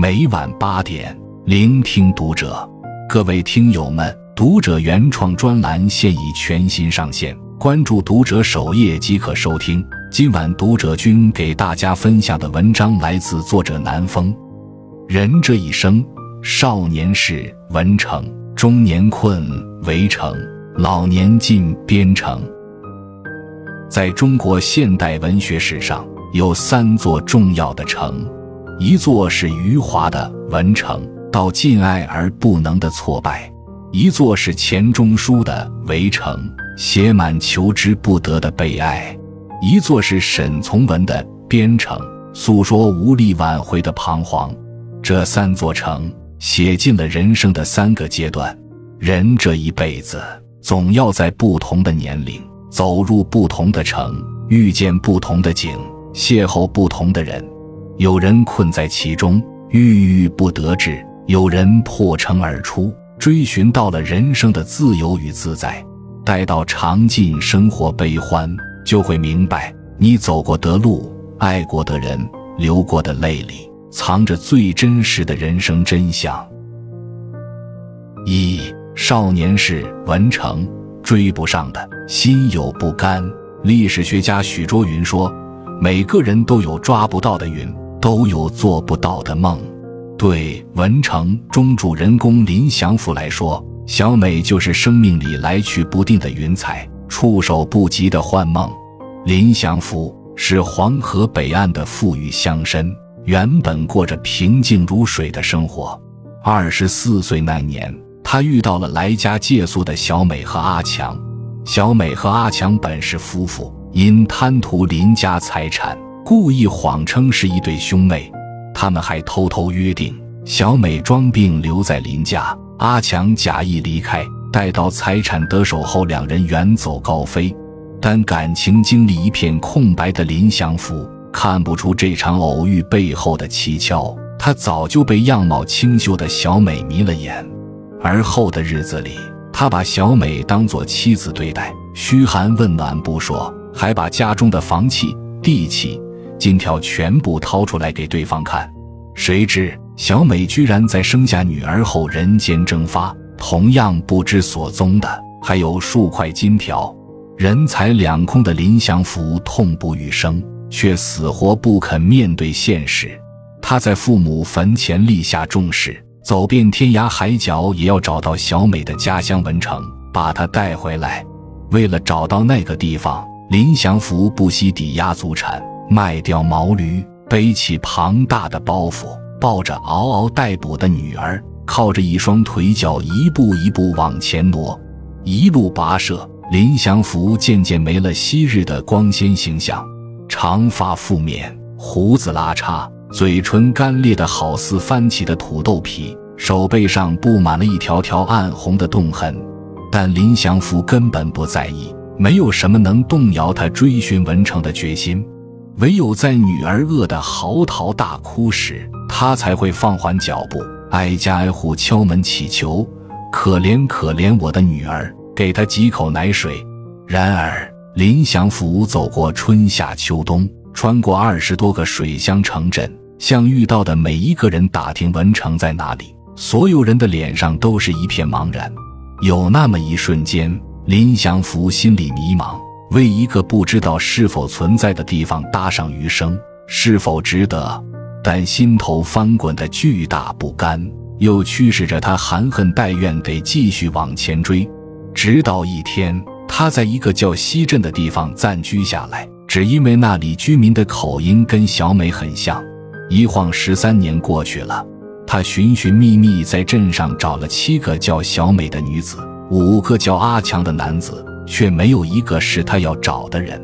每晚八点，聆听读者。各位听友们，读者原创专栏现已全新上线，关注读者首页即可收听。今晚读者君给大家分享的文章来自作者南风。人这一生，少年时文成，中年困围城，老年进边城。在中国现代文学史上，有三座重要的城，一座是余华的文城，到尽爱而不能的挫败；一座是钱钟书的围城，写满求之不得的悲哀；一座是沈从文的边城，诉说无力挽回的彷徨。这三座城写尽了人生的三个阶段。人这一辈子，总要在不同的年龄。走入不同的城，遇见不同的景，邂逅不同的人。有人困在其中，郁郁不得志；有人破城而出，追寻到了人生的自由与自在。待到尝尽生活悲欢，就会明白，你走过的路、爱过的人、流过的泪里，藏着最真实的人生真相。一少年时，文成。追不上的心有不甘。历史学家许倬云说：“每个人都有抓不到的云，都有做不到的梦。”对文成中主人公林祥福来说，小美就是生命里来去不定的云彩，触手不及的幻梦。林祥福是黄河北岸的富裕乡绅，原本过着平静如水的生活。二十四岁那年。他遇到了来家借宿的小美和阿强。小美和阿强本是夫妇，因贪图林家财产，故意谎称是一对兄妹。他们还偷偷约定，小美装病留在林家，阿强假意离开，待到财产得手后，两人远走高飞。但感情经历一片空白的林祥福看不出这场偶遇背后的蹊跷，他早就被样貌清秀的小美迷了眼。而后的日子里，他把小美当作妻子对待，嘘寒问暖不说，还把家中的房契、地契、金条全部掏出来给对方看。谁知小美居然在生下女儿后人间蒸发，同样不知所踪的还有数块金条。人财两空的林祥福痛不欲生，却死活不肯面对现实。他在父母坟前立下重誓。走遍天涯海角，也要找到小美的家乡文城，把她带回来。为了找到那个地方，林祥福不惜抵押祖产，卖掉毛驴，背起庞大的包袱，抱着嗷嗷待哺的女儿，靠着一双腿脚，一步一步往前挪。一路跋涉，林祥福渐渐没了昔日的光鲜形象，长发覆面，胡子拉碴。嘴唇干裂的好似翻起的土豆皮，手背上布满了一条条暗红的冻痕，但林祥福根本不在意，没有什么能动摇他追寻文成的决心。唯有在女儿饿得嚎啕大哭时，他才会放缓脚步，挨家挨户敲门乞求：“可怜可怜我的女儿，给她几口奶水。”然而，林祥福走过春夏秋冬。穿过二十多个水乡城镇，向遇到的每一个人打听文成在哪里。所有人的脸上都是一片茫然。有那么一瞬间，林祥福心里迷茫，为一个不知道是否存在的地方搭上余生，是否值得？但心头翻滚的巨大不甘，又驱使着他含恨带怨得继续往前追。直到一天，他在一个叫西镇的地方暂居下来。只因为那里居民的口音跟小美很像，一晃十三年过去了，他寻寻觅觅在镇上找了七个叫小美的女子，五个叫阿强的男子，却没有一个是他要找的人。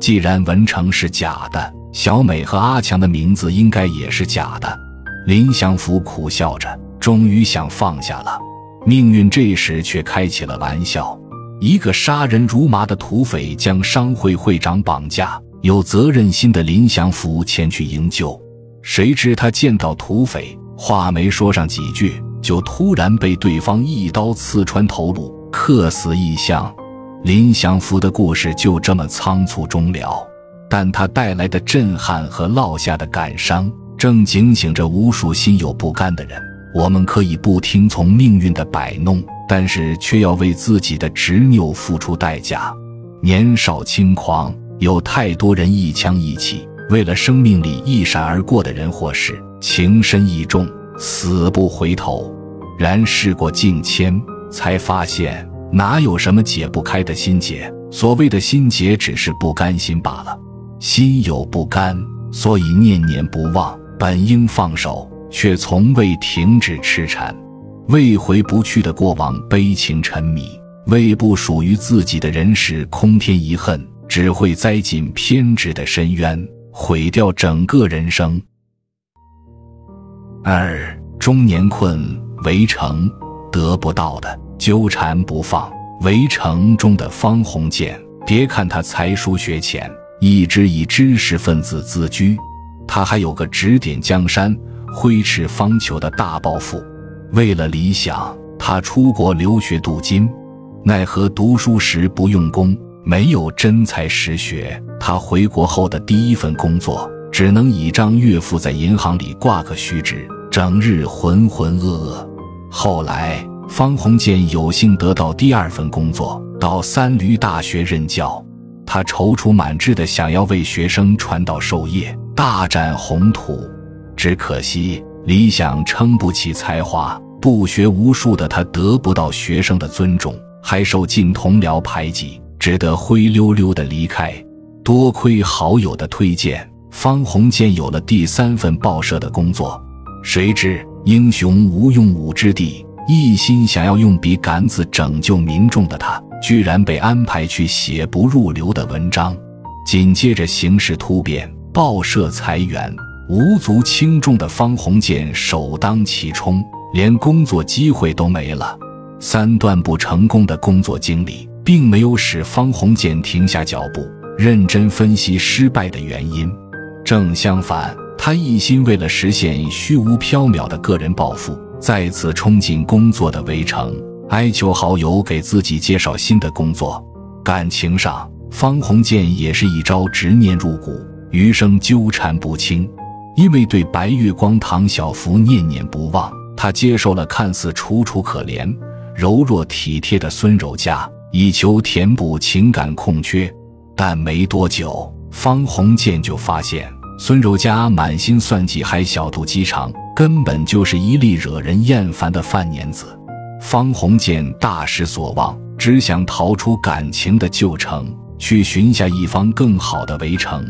既然文成是假的，小美和阿强的名字应该也是假的。林祥福苦笑着，终于想放下了。命运这时却开起了玩笑。一个杀人如麻的土匪将商会会长绑架，有责任心的林祥福前去营救，谁知他见到土匪，话没说上几句，就突然被对方一刀刺穿头颅，客死异乡。林祥福的故事就这么仓促终了，但他带来的震撼和落下的感伤，正警醒着无数心有不甘的人。我们可以不听从命运的摆弄，但是却要为自己的执拗付出代价。年少轻狂，有太多人一腔一气，为了生命里一闪而过的人或事，情深意重，死不回头。然事过境迁，才发现哪有什么解不开的心结？所谓的心结，只是不甘心罢了。心有不甘，所以念念不忘。本应放手。却从未停止痴缠，为回不去的过往悲情沉迷，为不属于自己的人世空添遗恨，只会栽进偏执的深渊，毁掉整个人生。二中年困围城，得不到的纠缠不放。围城中的方鸿渐，别看他才疏学浅，一直以知识分子自居，他还有个指点江山。挥斥方遒的大抱负，为了理想，他出国留学镀金，奈何读书时不用功，没有真才实学。他回国后的第一份工作，只能倚仗岳父在银行里挂个虚职，整日浑浑噩噩。后来，方鸿渐有幸得到第二份工作，到三闾大学任教。他踌躇满志的想要为学生传道授业，大展宏图。只可惜理想撑不起才华，不学无术的他得不到学生的尊重，还受尽同僚排挤，只得灰溜溜的离开。多亏好友的推荐，方鸿渐有了第三份报社的工作。谁知英雄无用武之地，一心想要用笔杆子拯救民众的他，居然被安排去写不入流的文章。紧接着形势突变，报社裁员。无足轻重的方鸿渐首当其冲，连工作机会都没了。三段不成功的工作经历，并没有使方鸿渐停下脚步，认真分析失败的原因。正相反，他一心为了实现虚无缥缈的个人抱负，再次冲进工作的围城，哀求好友给自己介绍新的工作。感情上，方鸿渐也是一招执念入骨，余生纠缠不清。因为对白月光、唐小福念念不忘，他接受了看似楚楚可怜、柔弱体贴的孙柔嘉，以求填补情感空缺。但没多久，方鸿渐就发现孙柔嘉满心算计，还小肚鸡肠，根本就是一粒惹人厌烦的饭粘子。方鸿渐大失所望，只想逃出感情的旧城，去寻下一方更好的围城。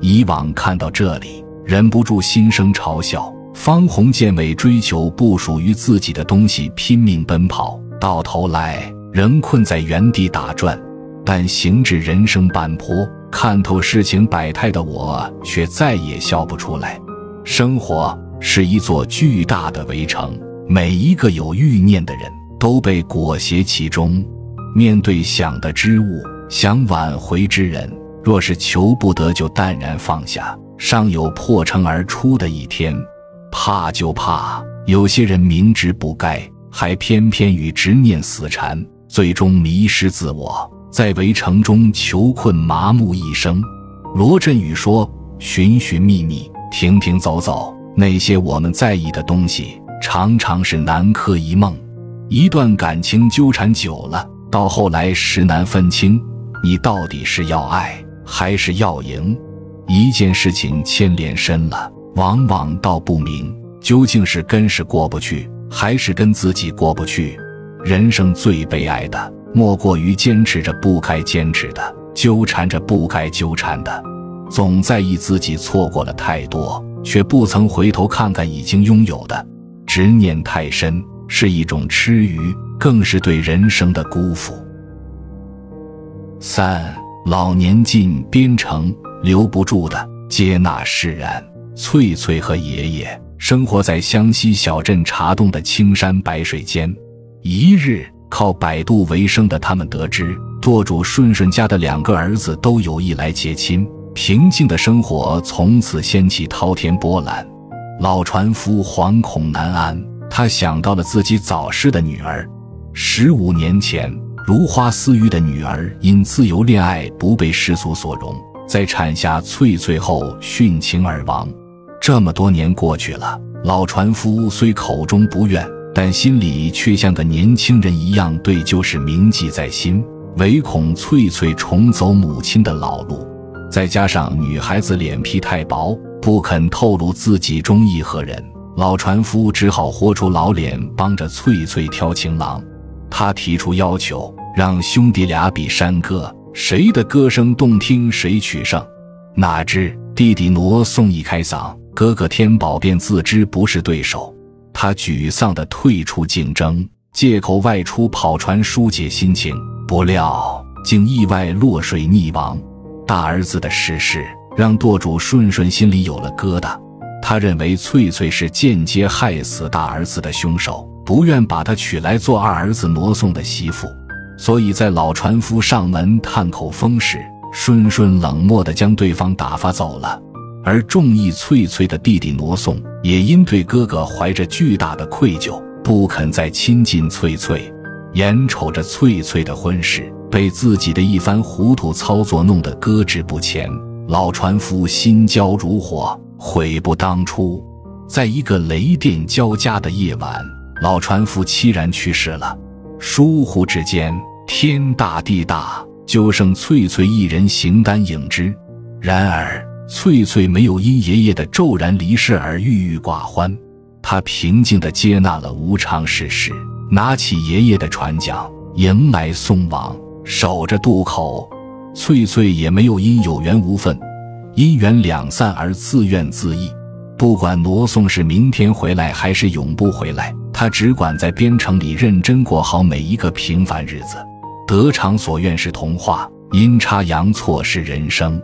以往看到这里。忍不住心生嘲笑，方鸿渐为追求不属于自己的东西拼命奔跑，到头来仍困在原地打转。但行至人生半坡，看透事情百态的我，却再也笑不出来。生活是一座巨大的围城，每一个有欲念的人都被裹挟其中。面对想的之物，想挽回之人，若是求不得，就淡然放下。尚有破城而出的一天，怕就怕有些人明知不该，还偏偏与执念死缠，最终迷失自我，在围城中囚困麻木一生。罗振宇说：“寻寻觅觅，停停走走，那些我们在意的东西，常常是南柯一梦。一段感情纠缠久了，到后来实难分清，你到底是要爱还是要赢。”一件事情牵连深了，往往道不明，究竟是跟是过不去，还是跟自己过不去？人生最悲哀的，莫过于坚持着不该坚持的，纠缠着不该纠缠的，总在意自己错过了太多，却不曾回头看看已经拥有的。执念太深，是一种痴愚，更是对人生的辜负。三老年进边城。留不住的，接纳释然。翠翠和爷爷生活在湘西小镇茶洞的青山白水间。一日，靠摆渡为生的他们得知，舵主顺顺家的两个儿子都有意来结亲，平静的生活从此掀起滔天波澜。老船夫惶恐难安，他想到了自己早逝的女儿。十五年前，如花似玉的女儿因自由恋爱不被世俗所容。在产下翠翠后殉情而亡，这么多年过去了，老船夫虽口中不愿，但心里却像个年轻人一样，对旧事铭记在心。唯恐翠翠重走母亲的老路，再加上女孩子脸皮太薄，不肯透露自己中意何人，老船夫只好豁出老脸帮着翠翠挑情郎。他提出要求，让兄弟俩比山歌，谁的歌声动听，谁取胜。哪知弟弟挪送一开嗓。哥哥天宝便自知不是对手，他沮丧地退出竞争，借口外出跑船疏解心情。不料竟意外落水溺亡。大儿子的逝世让舵主顺顺心里有了疙瘩，他认为翠翠是间接害死大儿子的凶手，不愿把她娶来做二儿子挪送的媳妇，所以在老船夫上门探口风时，顺顺冷漠地将对方打发走了。而中意翠翠的弟弟挪送，也因对哥哥怀着巨大的愧疚，不肯再亲近翠翠。眼瞅着翠翠的婚事被自己的一番糊涂操作弄得搁置不前，老船夫心焦如火，悔不当初。在一个雷电交加的夜晚，老船夫凄然去世了。疏忽之间，天大地大，就剩翠翠一人形单影只。然而，翠翠没有因爷爷的骤然离世而郁郁寡欢，她平静地接纳了无常世事，拿起爷爷的船桨，迎来送往，守着渡口。翠翠也没有因有缘无分、姻缘两散而自怨自艾。不管罗宋是明天回来还是永不回来，她只管在边城里认真过好每一个平凡日子。得偿所愿是童话，阴差阳错是人生。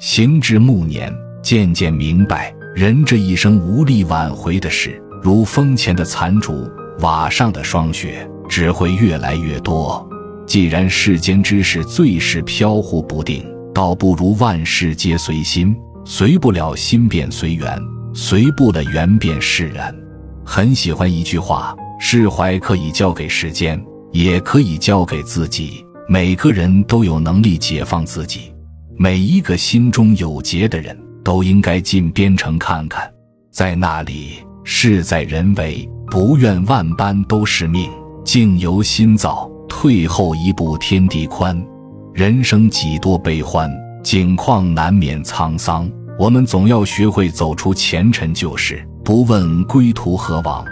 行至暮年，渐渐明白，人这一生无力挽回的事，如风前的残烛，瓦上的霜雪，只会越来越多。既然世间之事最是飘忽不定，倒不如万事皆随心，随不了心便随缘，随不了缘便释然。很喜欢一句话：释怀可以交给时间，也可以交给自己。每个人都有能力解放自己。每一个心中有结的人都应该进边城看看，在那里事在人为，不愿万般都是命，境由心造，退后一步天地宽。人生几多悲欢，境况难免沧桑，我们总要学会走出前尘旧事，不问归途何往。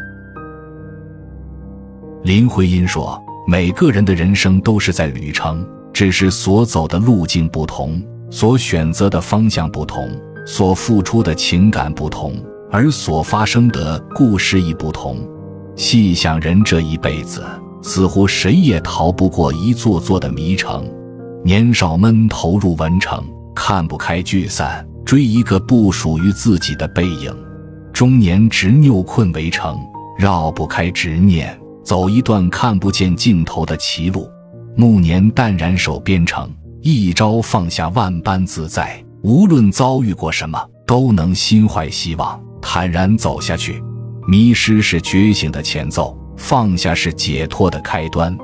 林徽因说：“每个人的人生都是在旅程，只是所走的路径不同。”所选择的方向不同，所付出的情感不同，而所发生的故事亦不同。细想，人这一辈子，似乎谁也逃不过一座座的迷城。年少闷头入文城，看不开聚散，追一个不属于自己的背影；中年执拗困围城，绕不开执念，走一段看不见尽头的歧路；暮年淡然守边城。一朝放下万般自在，无论遭遇过什么，都能心怀希望，坦然走下去。迷失是觉醒的前奏，放下是解脱的开端。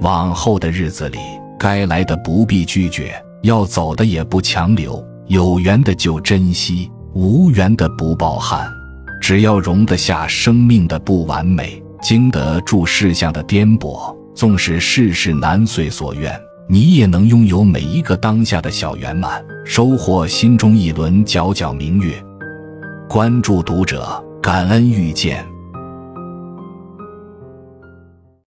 往后的日子里，该来的不必拒绝，要走的也不强留。有缘的就珍惜，无缘的不抱憾。只要容得下生命的不完美，经得住世相的颠簸，纵使世事难遂所愿。你也能拥有每一个当下的小圆满，收获心中一轮皎皎明月。关注读者，感恩遇见。